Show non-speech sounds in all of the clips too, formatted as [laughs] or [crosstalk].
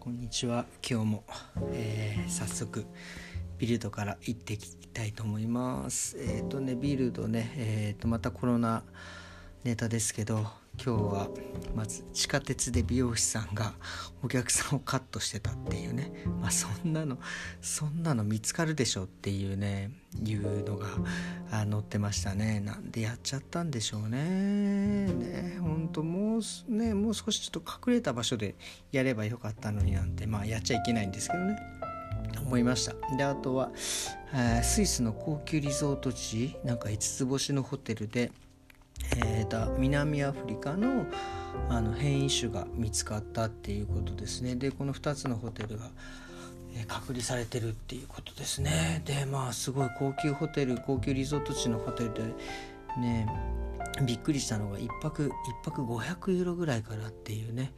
こんにちは。今日も、えー、早速ビルドから行っていきたいと思います。えっ、ー、とねビルドねえっ、ー、とまたコロナネタですけど今日はまず地下鉄で美容師さんがお客さんをカットしてたっていうね。まあそんなのそんなの見つかるでしょっていうねいうのがあ載ってましたね。なんでやっちゃったんでしょうね。ねほんともうねもう少しちょっと隠れた場所でやればよかったのになんてまあやっちゃいけないんですけどね。思いました。であとは、えー、スイスの高級リゾート地なんか5つ星のホテルでた、南アフリカのあの変異種が見つかったっていうことですね。でこの2つのホテルが、え、隔離されてるっていうことですね。でまあすごい高級ホテル高級リゾート地のホテルでねびっくりしたのが1泊1泊500ユーロぐらいからっていうね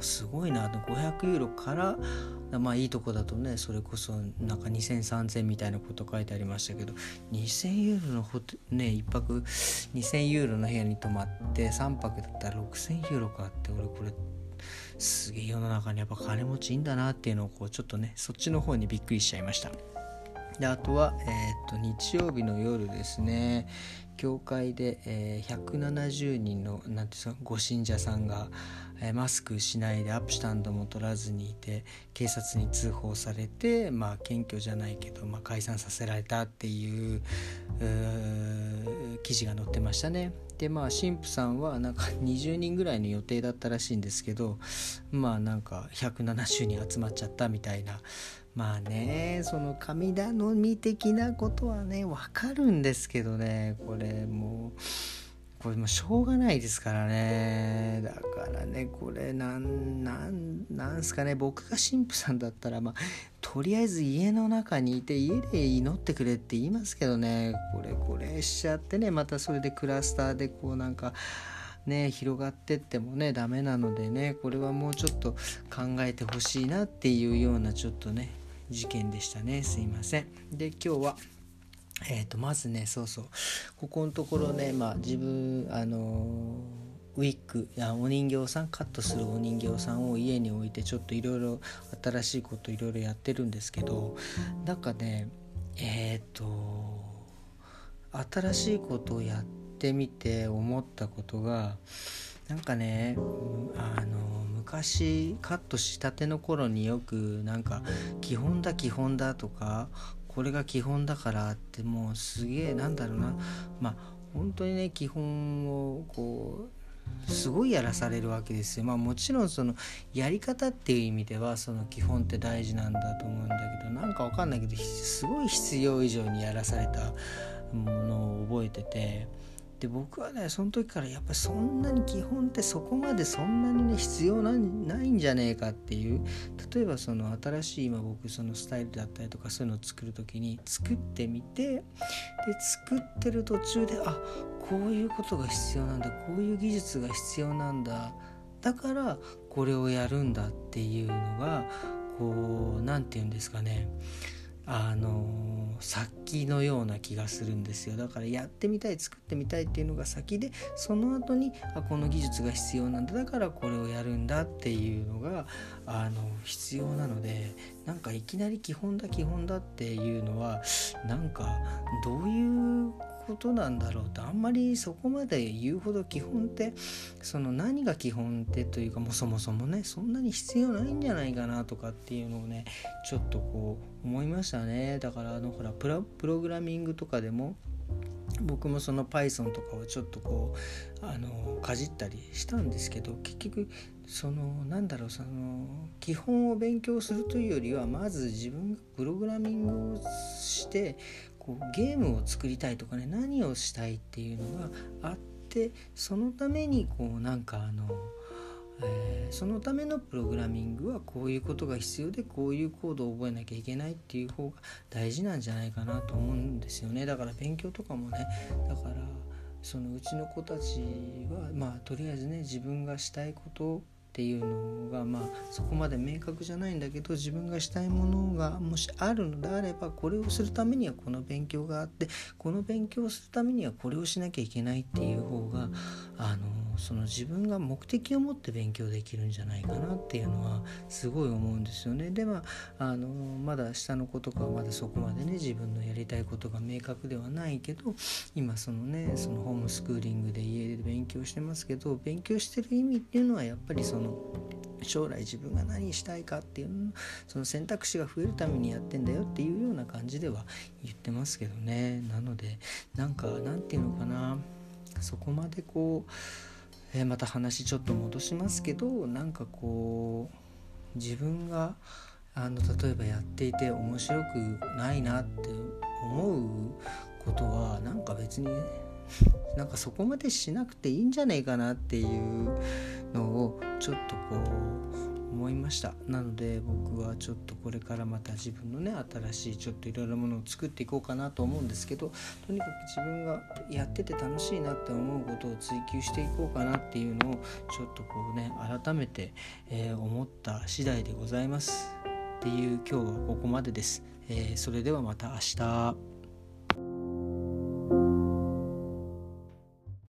すごいな500ユーロからまあいいとこだとねそれこそなんか20003000みたいなこと書いてありましたけど2000ユーロのホテね1泊2000ユーロの部屋に泊まって3泊だったら6000ユーロかって俺これすげえ世の中にやっぱ金持ちいいんだなっていうのをこうちょっとねそっちの方にびっくりしちゃいました。であとは、えーと、日曜日の夜ですね。教会で、えー、170人のなんていうご信者さんが、えー、マスクしないでアップスタンドも取らずにいて警察に通報されて、まあ、検挙じゃないけど、まあ、解散させられたっていう記事が載ってましたね。でまあ神父さんはなんか [laughs] 20人ぐらいの予定だったらしいんですけどまあなんか170人集まっちゃったみたいなまあねその神頼み的なことはね分かるんですけどねこれもうこれもしょうがないですからね。だからねこれなんなんなんすかね。僕が神父さんだったらまあとりあえず家の中にいて家で祈ってくれって言いますけどね。これこれしちゃってねまたそれでクラスターでこうなんかね広がってってもねダメなのでねこれはもうちょっと考えてほしいなっていうようなちょっとね事件でしたね。すいません。で今日はえーと、まずねそうそう。ここのところねまあ自分あのウィッグやお人形さんカットするお人形さんを家に置いてちょっといろいろ新しいこといろいろやってるんですけどなんかねえっ、ー、と新しいことをやってみて思ったことがなんかねあの昔カットしたての頃によくなんか基本だ基本だとかこれが基本だからってもうすげえなんだろうなまあ本当にね基本をこうすごいやらされるわけですよ。まあもちろんそのやり方っていう意味ではその基本って大事なんだと思うんだけどなんかわかんないけどすごい必要以上にやらされたものを覚えてて。で僕はねその時からやっぱりそんなに基本ってそこまでそんなにね必要ないんじゃねえかっていう。例えばその新しい今僕そのスタイルだったりとかそういうのを作る時に作ってみてで作ってる途中であこういうことが必要なんだこういう技術が必要なんだだからこれをやるんだっていうのがこう何て言うんですかね。あの先のような気がするんですよ。だからやってみたい作ってみたいっていうのが先でその後にあこの技術が必要なんだ。だからこれをやるんだっていうのがあの必要なのでなんかいきなり基本だ基本だっていうのはなんかどういうことなんだろうとあんまりそこまで言うほど基本ってその何が基本ってというかもうそもそもねそんなに必要ないんじゃないかなとかっていうのをねちょっとこう思いましたね。だからあのほらプログラミングとかでも僕もその Python とかをちょっとこうあのかじったりしたんですけど結局そのなんだろうその基本を勉強するというよりはまず自分がプログラミングをしてこうゲームを作りたいとかね何をしたいっていうのがあってそのためにこうなんかあの、えー、そのためのプログラミングはこういうことが必要でこういうコードを覚えなきゃいけないっていう方が大事なんじゃないかなと思うんですよね。だから勉強とかもねだからそのうちの子たちはまあとりあえずね自分がしたいことっていうのがまあそこまで明確じゃないんだけど自分がしたいものがもしあるのであればこれをするためにはこの勉強があってこの勉強をするためにはこれをしなきゃいけないっていう方があのその自分が目的を持って勉強できるんじゃないかなっていうのはすごい思うんですよね。でまああのまだ下の子とかはまだそこまでね自分のやりたいことが明確ではないけど今そのねそのホームスクーリングで家で勉強してますけど勉強してる意味っていうのはやっぱりその将来自分が何したいかっていうその選択肢が増えるためにやってんだよっていうような感じでは言ってますけどね。なのでなんかなんていうのかな。そこまでこうえー、また話ちょっと戻しますけどなんかこう自分があの例えばやっていて面白くないなって思うことはなんか別になんかそこまでしなくていいんじゃないかなっていうのをちょっとこう思いました。なので僕はちょっとこれからまた自分のね新しいちょっといろいろなものを作っていこうかなと思うんですけどとにかく自分がやってて楽しいなって思うことを追求していこうかなっていうのをちょっとこうね改めて、えー、思った次第でございます。っていう今日はここまでです、えー、それではまた明日。